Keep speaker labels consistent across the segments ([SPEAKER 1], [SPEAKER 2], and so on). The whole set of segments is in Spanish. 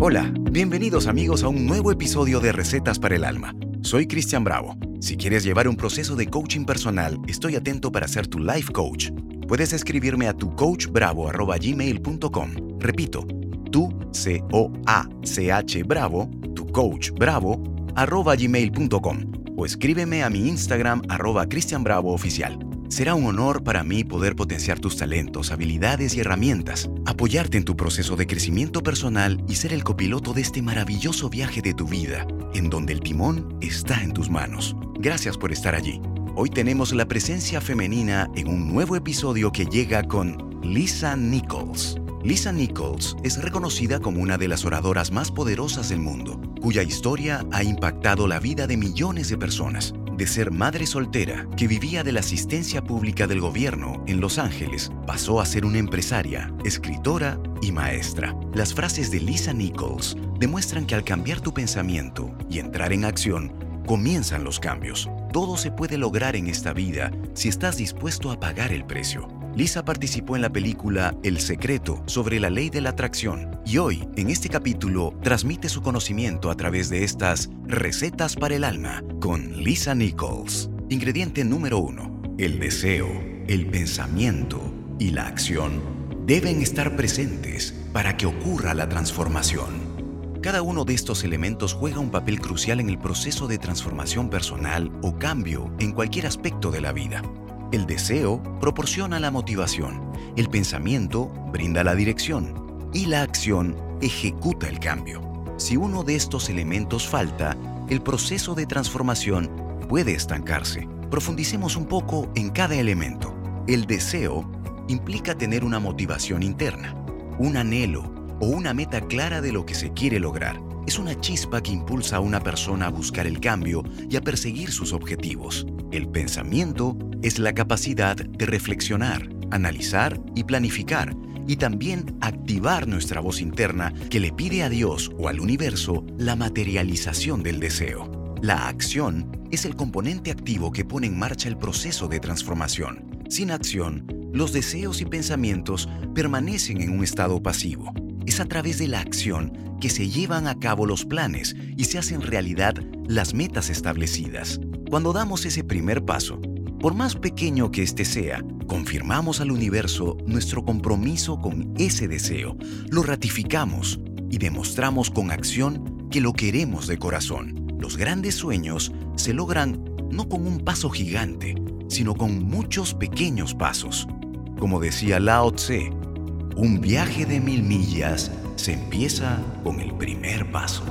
[SPEAKER 1] Hola, bienvenidos amigos a un nuevo episodio de Recetas para el Alma. Soy Cristian Bravo. Si quieres llevar un proceso de coaching personal, estoy atento para ser tu life coach. Puedes escribirme a tu coachbravo@gmail.com. Repito, tu c o a c h bravo, tu coach bravo arroba gmail.com o escríbeme a mi Instagram arroba Cristian Bravo oficial. Será un honor para mí poder potenciar tus talentos, habilidades y herramientas, apoyarte en tu proceso de crecimiento personal y ser el copiloto de este maravilloso viaje de tu vida, en donde el timón está en tus manos. Gracias por estar allí. Hoy tenemos la presencia femenina en un nuevo episodio que llega con Lisa Nichols. Lisa Nichols es reconocida como una de las oradoras más poderosas del mundo, cuya historia ha impactado la vida de millones de personas de ser madre soltera que vivía de la asistencia pública del gobierno en Los Ángeles, pasó a ser una empresaria, escritora y maestra. Las frases de Lisa Nichols demuestran que al cambiar tu pensamiento y entrar en acción, comienzan los cambios. Todo se puede lograr en esta vida si estás dispuesto a pagar el precio. Lisa participó en la película El Secreto sobre la ley de la atracción y hoy, en este capítulo, transmite su conocimiento a través de estas recetas para el alma con Lisa Nichols. Ingrediente número uno. El deseo, el pensamiento y la acción deben estar presentes para que ocurra la transformación. Cada uno de estos elementos juega un papel crucial en el proceso de transformación personal o cambio en cualquier aspecto de la vida. El deseo proporciona la motivación, el pensamiento brinda la dirección y la acción ejecuta el cambio. Si uno de estos elementos falta, el proceso de transformación puede estancarse. Profundicemos un poco en cada elemento. El deseo implica tener una motivación interna, un anhelo o una meta clara de lo que se quiere lograr. Es una chispa que impulsa a una persona a buscar el cambio y a perseguir sus objetivos. El pensamiento es la capacidad de reflexionar, analizar y planificar, y también activar nuestra voz interna que le pide a Dios o al universo la materialización del deseo. La acción es el componente activo que pone en marcha el proceso de transformación. Sin acción, los deseos y pensamientos permanecen en un estado pasivo. Es a través de la acción que se llevan a cabo los planes y se hacen realidad las metas establecidas. Cuando damos ese primer paso, por más pequeño que éste sea, confirmamos al universo nuestro compromiso con ese deseo, lo ratificamos y demostramos con acción que lo queremos de corazón. Los grandes sueños se logran no con un paso gigante, sino con muchos pequeños pasos. Como decía Lao Tse, un viaje de mil millas se empieza con el primer paso.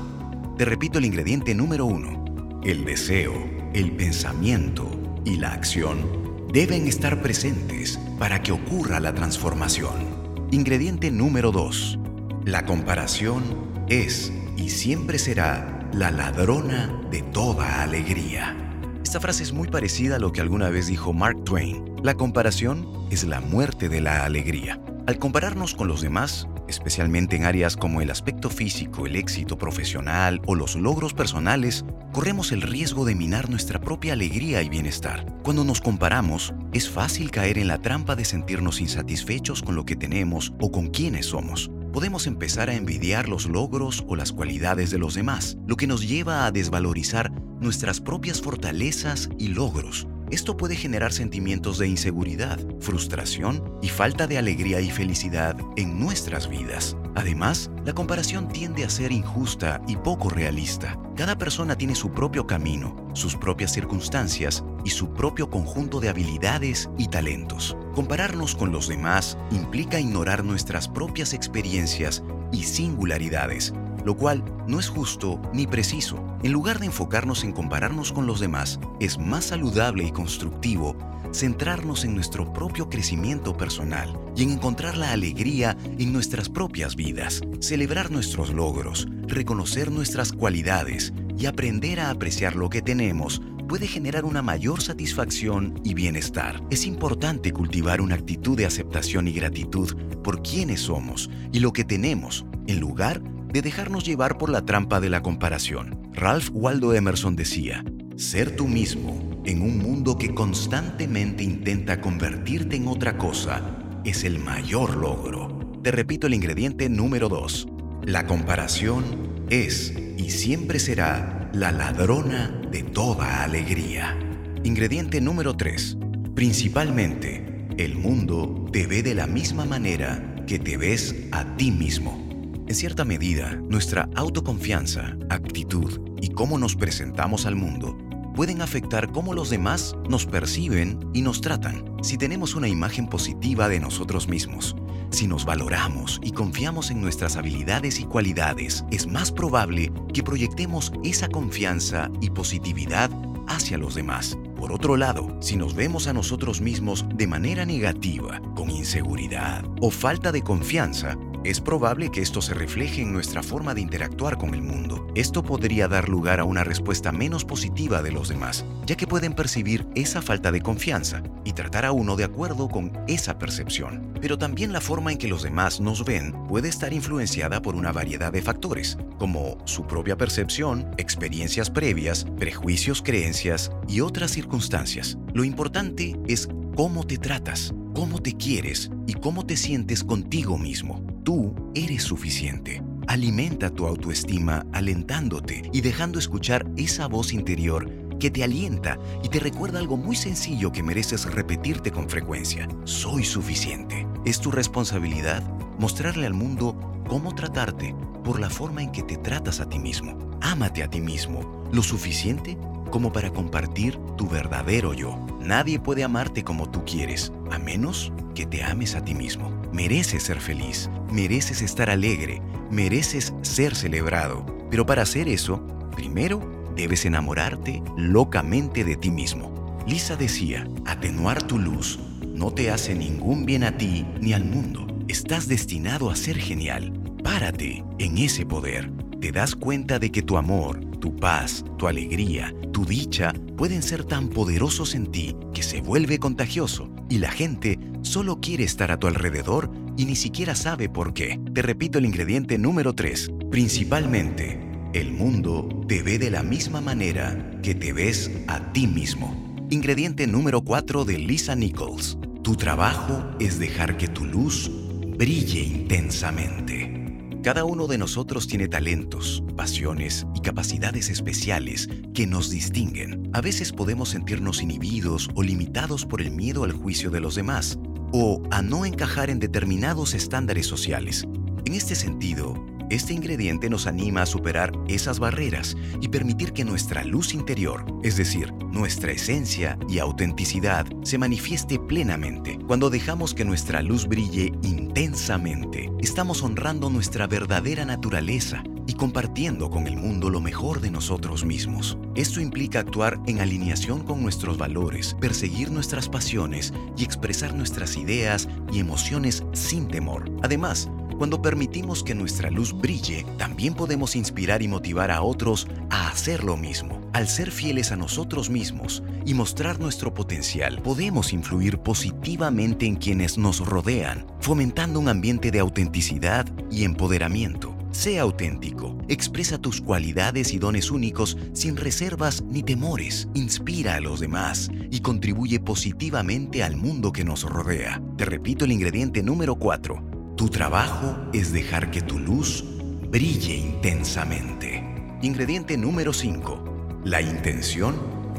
[SPEAKER 1] Te repito el ingrediente número uno, el deseo, el pensamiento, y la acción deben estar presentes para que ocurra la transformación. Ingrediente número 2. La comparación es y siempre será la ladrona de toda alegría. Esta frase es muy parecida a lo que alguna vez dijo Mark Twain. La comparación es la muerte de la alegría. Al compararnos con los demás, especialmente en áreas como el aspecto físico, el éxito profesional o los logros personales, corremos el riesgo de minar nuestra propia alegría y bienestar. Cuando nos comparamos, es fácil caer en la trampa de sentirnos insatisfechos con lo que tenemos o con quienes somos. Podemos empezar a envidiar los logros o las cualidades de los demás, lo que nos lleva a desvalorizar nuestras propias fortalezas y logros esto puede generar sentimientos de inseguridad, frustración y falta de alegría y felicidad en nuestras vidas. Además, la comparación tiende a ser injusta y poco realista. Cada persona tiene su propio camino, sus propias circunstancias y su propio conjunto de habilidades y talentos. Compararnos con los demás implica ignorar nuestras propias experiencias y singularidades lo cual no es justo ni preciso. En lugar de enfocarnos en compararnos con los demás, es más saludable y constructivo centrarnos en nuestro propio crecimiento personal y en encontrar la alegría en nuestras propias vidas, celebrar nuestros logros, reconocer nuestras cualidades y aprender a apreciar lo que tenemos puede generar una mayor satisfacción y bienestar. Es importante cultivar una actitud de aceptación y gratitud por quienes somos y lo que tenemos, en lugar de de dejarnos llevar por la trampa de la comparación. Ralph Waldo Emerson decía, ser tú mismo en un mundo que constantemente intenta convertirte en otra cosa es el mayor logro. Te repito el ingrediente número 2, La comparación es y siempre será la ladrona de toda alegría. Ingrediente número 3. Principalmente, el mundo te ve de la misma manera que te ves a ti mismo. En cierta medida, nuestra autoconfianza, actitud y cómo nos presentamos al mundo pueden afectar cómo los demás nos perciben y nos tratan. Si tenemos una imagen positiva de nosotros mismos, si nos valoramos y confiamos en nuestras habilidades y cualidades, es más probable que proyectemos esa confianza y positividad hacia los demás. Por otro lado, si nos vemos a nosotros mismos de manera negativa, con inseguridad o falta de confianza, es probable que esto se refleje en nuestra forma de interactuar con el mundo. Esto podría dar lugar a una respuesta menos positiva de los demás, ya que pueden percibir esa falta de confianza y tratar a uno de acuerdo con esa percepción. Pero también la forma en que los demás nos ven puede estar influenciada por una variedad de factores, como su propia percepción, experiencias previas, prejuicios, creencias y otras circunstancias. Lo importante es cómo te tratas, cómo te quieres y cómo te sientes contigo mismo. Tú eres suficiente. Alimenta tu autoestima alentándote y dejando escuchar esa voz interior que te alienta y te recuerda algo muy sencillo que mereces repetirte con frecuencia. Soy suficiente. Es tu responsabilidad mostrarle al mundo cómo tratarte por la forma en que te tratas a ti mismo. Ámate a ti mismo lo suficiente como para compartir tu verdadero yo. Nadie puede amarte como tú quieres, a menos que te ames a ti mismo. Mereces ser feliz, mereces estar alegre, mereces ser celebrado. Pero para hacer eso, primero debes enamorarte locamente de ti mismo. Lisa decía, atenuar tu luz no te hace ningún bien a ti ni al mundo. Estás destinado a ser genial. Párate en ese poder. Te das cuenta de que tu amor, tu paz, tu alegría, tu dicha pueden ser tan poderosos en ti que se vuelve contagioso y la gente solo quiere estar a tu alrededor y ni siquiera sabe por qué. Te repito el ingrediente número 3. Principalmente, el mundo te ve de la misma manera que te ves a ti mismo. Ingrediente número 4 de Lisa Nichols. Tu trabajo es dejar que tu luz brille intensamente. Cada uno de nosotros tiene talentos, pasiones y capacidades especiales que nos distinguen. A veces podemos sentirnos inhibidos o limitados por el miedo al juicio de los demás o a no encajar en determinados estándares sociales. En este sentido, este ingrediente nos anima a superar esas barreras y permitir que nuestra luz interior, es decir, nuestra esencia y autenticidad, se manifieste plenamente. Cuando dejamos que nuestra luz brille intensamente, estamos honrando nuestra verdadera naturaleza y compartiendo con el mundo lo mejor de nosotros mismos. Esto implica actuar en alineación con nuestros valores, perseguir nuestras pasiones y expresar nuestras ideas y emociones sin temor. Además, cuando permitimos que nuestra luz brille, también podemos inspirar y motivar a otros a hacer lo mismo. Al ser fieles a nosotros mismos y mostrar nuestro potencial, podemos influir positivamente en quienes nos rodean, fomentando un ambiente de autenticidad y empoderamiento. Sea auténtico, expresa tus cualidades y dones únicos sin reservas ni temores, inspira a los demás y contribuye positivamente al mundo que nos rodea. Te repito el ingrediente número 4 tu trabajo es dejar que tu luz brille intensamente. Ingrediente número 5. La intención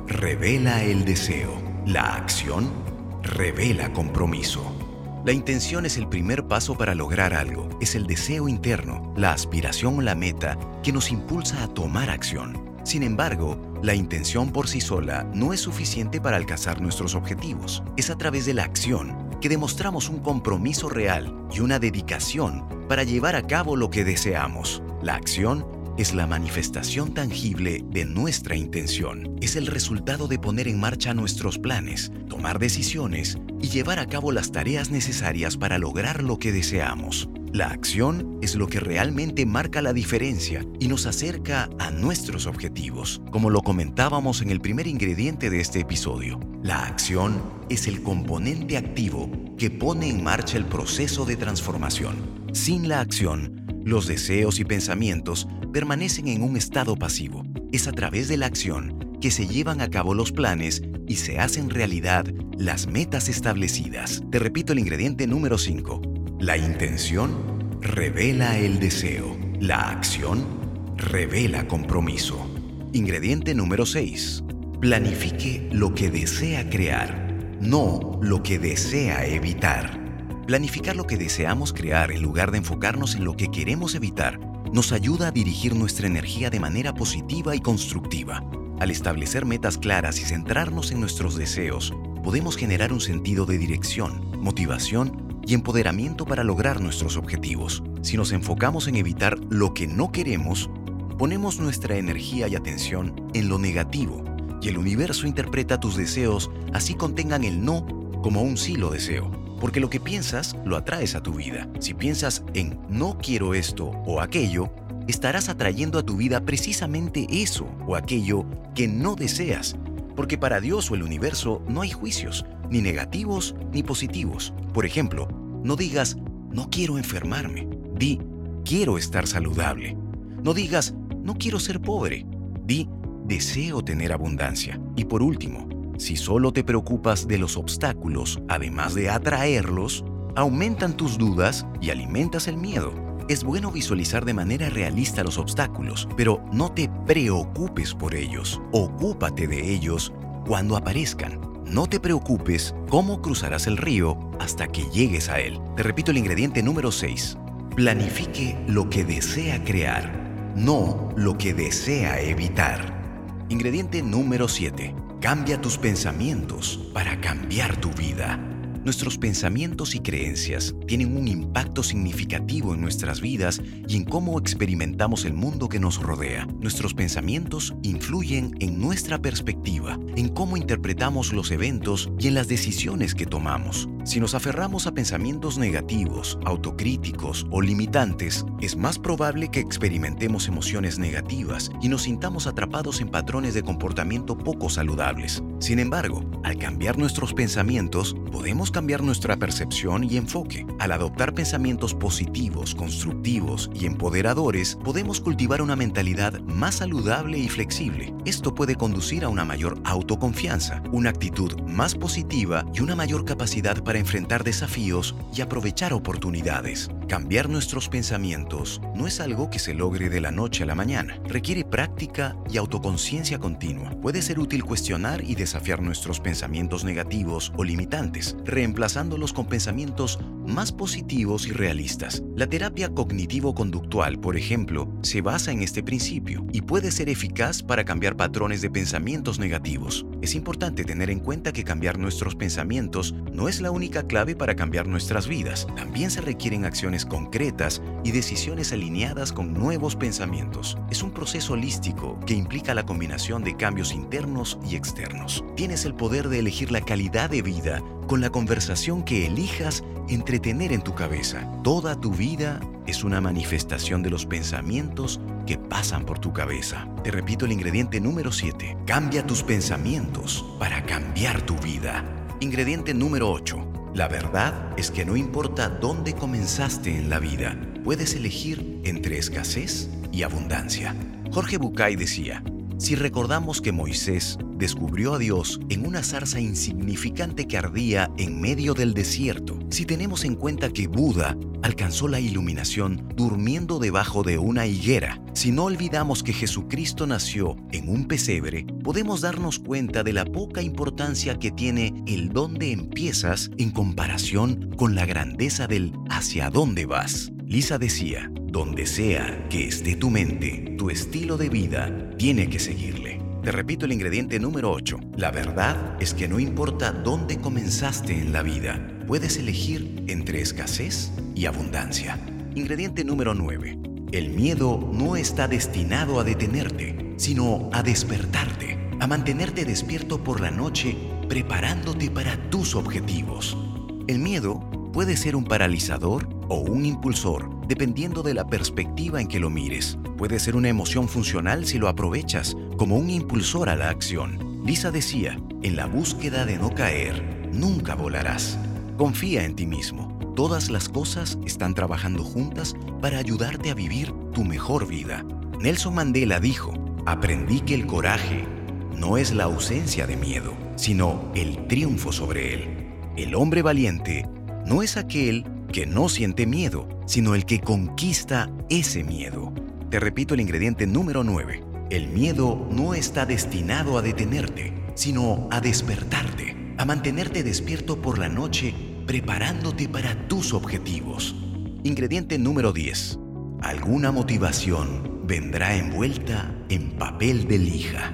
[SPEAKER 1] revela el deseo. La acción revela compromiso. La intención es el primer paso para lograr algo. Es el deseo interno, la aspiración o la meta que nos impulsa a tomar acción. Sin embargo, la intención por sí sola no es suficiente para alcanzar nuestros objetivos. Es a través de la acción que demostramos un compromiso real y una dedicación para llevar a cabo lo que deseamos. La acción es la manifestación tangible de nuestra intención. Es el resultado de poner en marcha nuestros planes, tomar decisiones y llevar a cabo las tareas necesarias para lograr lo que deseamos. La acción es lo que realmente marca la diferencia y nos acerca a nuestros objetivos, como lo comentábamos en el primer ingrediente de este episodio. La acción es el componente activo que pone en marcha el proceso de transformación. Sin la acción, los deseos y pensamientos permanecen en un estado pasivo. Es a través de la acción que se llevan a cabo los planes y se hacen realidad las metas establecidas. Te repito el ingrediente número 5 la intención revela el deseo. La acción revela compromiso. Ingrediente número 6. Planifique lo que desea crear, no lo que desea evitar. Planificar lo que deseamos crear en lugar de enfocarnos en lo que queremos evitar nos ayuda a dirigir nuestra energía de manera positiva y constructiva. Al establecer metas claras y centrarnos en nuestros deseos, podemos generar un sentido de dirección, motivación y empoderamiento para lograr nuestros objetivos. Si nos enfocamos en evitar lo que no queremos, ponemos nuestra energía y atención en lo negativo y el universo interpreta tus deseos así contengan el no como un sí lo deseo. Porque lo que piensas lo atraes a tu vida. Si piensas en no quiero esto o aquello, estarás atrayendo a tu vida precisamente eso o aquello que no deseas. Porque para Dios o el universo no hay juicios, ni negativos ni positivos. Por ejemplo, no digas, no quiero enfermarme. Di, quiero estar saludable. No digas, no quiero ser pobre. Di, deseo tener abundancia. Y por último, si solo te preocupas de los obstáculos, además de atraerlos, aumentan tus dudas y alimentas el miedo. Es bueno visualizar de manera realista los obstáculos, pero no te preocupes por ellos. Ocúpate de ellos cuando aparezcan. No te preocupes cómo cruzarás el río hasta que llegues a él. Te repito el ingrediente número 6. Planifique lo que desea crear, no lo que desea evitar. Ingrediente número 7. Cambia tus pensamientos para cambiar tu vida. Nuestros pensamientos y creencias tienen un impacto significativo en nuestras vidas y en cómo experimentamos el mundo que nos rodea. Nuestros pensamientos influyen en nuestra perspectiva, en cómo interpretamos los eventos y en las decisiones que tomamos. Si nos aferramos a pensamientos negativos, autocríticos o limitantes, es más probable que experimentemos emociones negativas y nos sintamos atrapados en patrones de comportamiento poco saludables. Sin embargo, al cambiar nuestros pensamientos, podemos cambiar nuestra percepción y enfoque. Al adoptar pensamientos positivos, constructivos y empoderadores, podemos cultivar una mentalidad más saludable y flexible. Esto puede conducir a una mayor autoconfianza, una actitud más positiva y una mayor capacidad para enfrentar desafíos y aprovechar oportunidades. Cambiar nuestros pensamientos no es algo que se logre de la noche a la mañana. Requiere práctica y autoconciencia continua. Puede ser útil cuestionar y desafiar nuestros pensamientos negativos o limitantes, reemplazándolos con pensamientos más positivos y realistas. La terapia cognitivo-conductual, por ejemplo, se basa en este principio y puede ser eficaz para cambiar patrones de pensamientos negativos. Es importante tener en cuenta que cambiar nuestros pensamientos no es la única clave para cambiar nuestras vidas. También se requieren acciones concretas y decisiones alineadas con nuevos pensamientos. Es un proceso holístico que implica la combinación de cambios internos y externos. Tienes el poder de elegir la calidad de vida con la conversación que elijas entretener en tu cabeza. Toda tu vida es una manifestación de los pensamientos que pasan por tu cabeza. Te repito el ingrediente número 7. Cambia tus pensamientos para cambiar tu vida. Ingrediente número 8. La verdad es que no importa dónde comenzaste en la vida, puedes elegir entre escasez y abundancia. Jorge Bucay decía, si recordamos que Moisés descubrió a Dios en una zarza insignificante que ardía en medio del desierto, si tenemos en cuenta que Buda alcanzó la iluminación durmiendo debajo de una higuera, si no olvidamos que Jesucristo nació en un pesebre, podemos darnos cuenta de la poca importancia que tiene el dónde empiezas en comparación con la grandeza del hacia dónde vas. Lisa decía, donde sea que esté tu mente, tu estilo de vida tiene que seguirle. Te repito el ingrediente número 8. La verdad es que no importa dónde comenzaste en la vida, puedes elegir entre escasez y abundancia. Ingrediente número 9. El miedo no está destinado a detenerte, sino a despertarte, a mantenerte despierto por la noche preparándote para tus objetivos. El miedo puede ser un paralizador o un impulsor, dependiendo de la perspectiva en que lo mires. Puede ser una emoción funcional si lo aprovechas como un impulsor a la acción. Lisa decía, en la búsqueda de no caer, nunca volarás. Confía en ti mismo. Todas las cosas están trabajando juntas para ayudarte a vivir tu mejor vida. Nelson Mandela dijo, aprendí que el coraje no es la ausencia de miedo, sino el triunfo sobre él. El hombre valiente no es aquel que no siente miedo, sino el que conquista ese miedo. Te repito el ingrediente número 9. El miedo no está destinado a detenerte, sino a despertarte, a mantenerte despierto por la noche, preparándote para tus objetivos. Ingrediente número 10. Alguna motivación vendrá envuelta en papel de lija.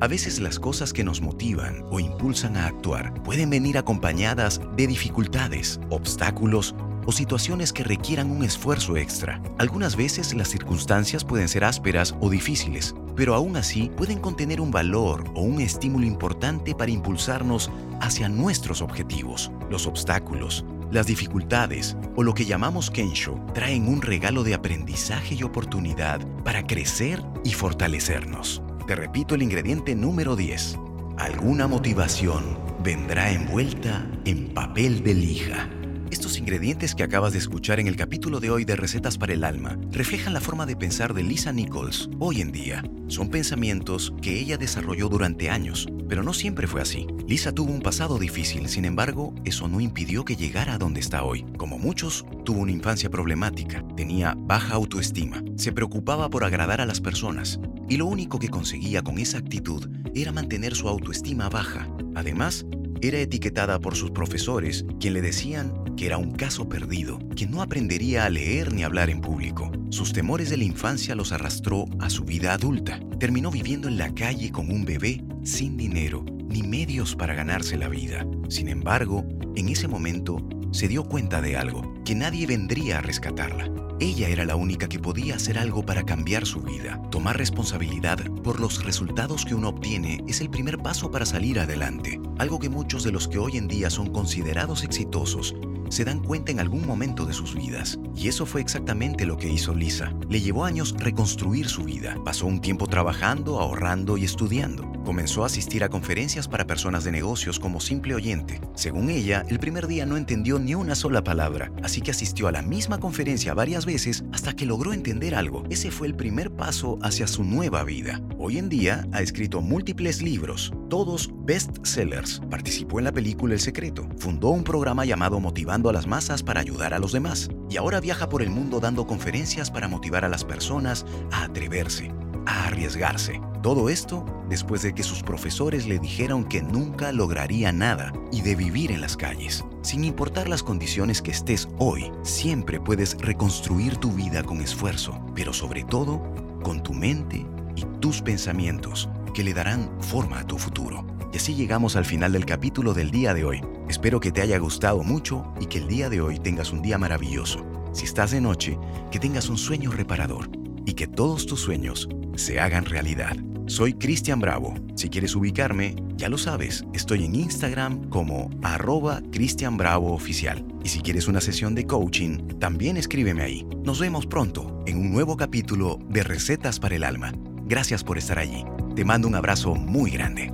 [SPEAKER 1] A veces las cosas que nos motivan o impulsan a actuar pueden venir acompañadas de dificultades, obstáculos o situaciones que requieran un esfuerzo extra. Algunas veces las circunstancias pueden ser ásperas o difíciles, pero aún así pueden contener un valor o un estímulo importante para impulsarnos hacia nuestros objetivos. Los obstáculos, las dificultades o lo que llamamos Kensho traen un regalo de aprendizaje y oportunidad para crecer y fortalecernos. Te repito el ingrediente número 10. Alguna motivación vendrá envuelta en papel de lija. Estos ingredientes que acabas de escuchar en el capítulo de hoy de Recetas para el Alma reflejan la forma de pensar de Lisa Nichols hoy en día. Son pensamientos que ella desarrolló durante años, pero no siempre fue así. Lisa tuvo un pasado difícil, sin embargo, eso no impidió que llegara a donde está hoy. Como muchos, tuvo una infancia problemática, tenía baja autoestima, se preocupaba por agradar a las personas, y lo único que conseguía con esa actitud era mantener su autoestima baja. Además, era etiquetada por sus profesores, quien le decían que era un caso perdido, que no aprendería a leer ni hablar en público. Sus temores de la infancia los arrastró a su vida adulta. Terminó viviendo en la calle con un bebé sin dinero ni medios para ganarse la vida. Sin embargo, en ese momento se dio cuenta de algo, que nadie vendría a rescatarla. Ella era la única que podía hacer algo para cambiar su vida. Tomar responsabilidad por los resultados que uno obtiene es el primer paso para salir adelante, algo que muchos de los que hoy en día son considerados exitosos se dan cuenta en algún momento de sus vidas. Y eso fue exactamente lo que hizo Lisa. Le llevó años reconstruir su vida. Pasó un tiempo trabajando, ahorrando y estudiando. Comenzó a asistir a conferencias para personas de negocios como simple oyente. Según ella, el primer día no entendió ni una sola palabra, así que asistió a la misma conferencia varias veces hasta que logró entender algo. Ese fue el primer paso hacia su nueva vida. Hoy en día ha escrito múltiples libros, todos bestsellers. Participó en la película El Secreto. Fundó un programa llamado Motivando a las Masas para ayudar a los demás. Y ahora viaja por el mundo dando conferencias para motivar a las personas a atreverse, a arriesgarse. Todo esto después de que sus profesores le dijeron que nunca lograría nada y de vivir en las calles. Sin importar las condiciones que estés hoy, siempre puedes reconstruir tu vida con esfuerzo, pero sobre todo con tu mente y tus pensamientos que le darán forma a tu futuro. Y así llegamos al final del capítulo del día de hoy. Espero que te haya gustado mucho y que el día de hoy tengas un día maravilloso. Si estás de noche, que tengas un sueño reparador y que todos tus sueños se hagan realidad. Soy Cristian Bravo. Si quieres ubicarme, ya lo sabes, estoy en Instagram como arroba Cristian Bravo Oficial. Y si quieres una sesión de coaching, también escríbeme ahí. Nos vemos pronto en un nuevo capítulo de Recetas para el Alma. Gracias por estar allí. Te mando un abrazo muy grande.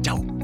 [SPEAKER 1] Chao.